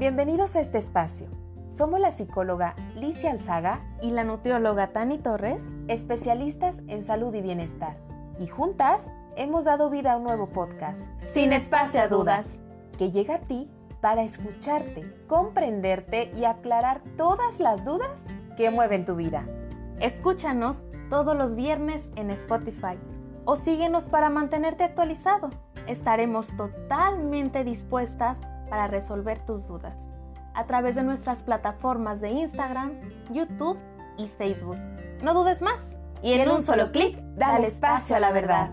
Bienvenidos a este espacio. Somos la psicóloga Licia Alzaga y la nutrióloga Tani Torres, especialistas en salud y bienestar. Y juntas hemos dado vida a un nuevo podcast, Sin espacio a dudas, que llega a ti para escucharte, comprenderte y aclarar todas las dudas que mueven tu vida. Escúchanos todos los viernes en Spotify o síguenos para mantenerte actualizado. Estaremos totalmente dispuestas para resolver tus dudas a través de nuestras plataformas de Instagram, YouTube y Facebook. No dudes más y en, un solo clic, dale espacio a la verdad.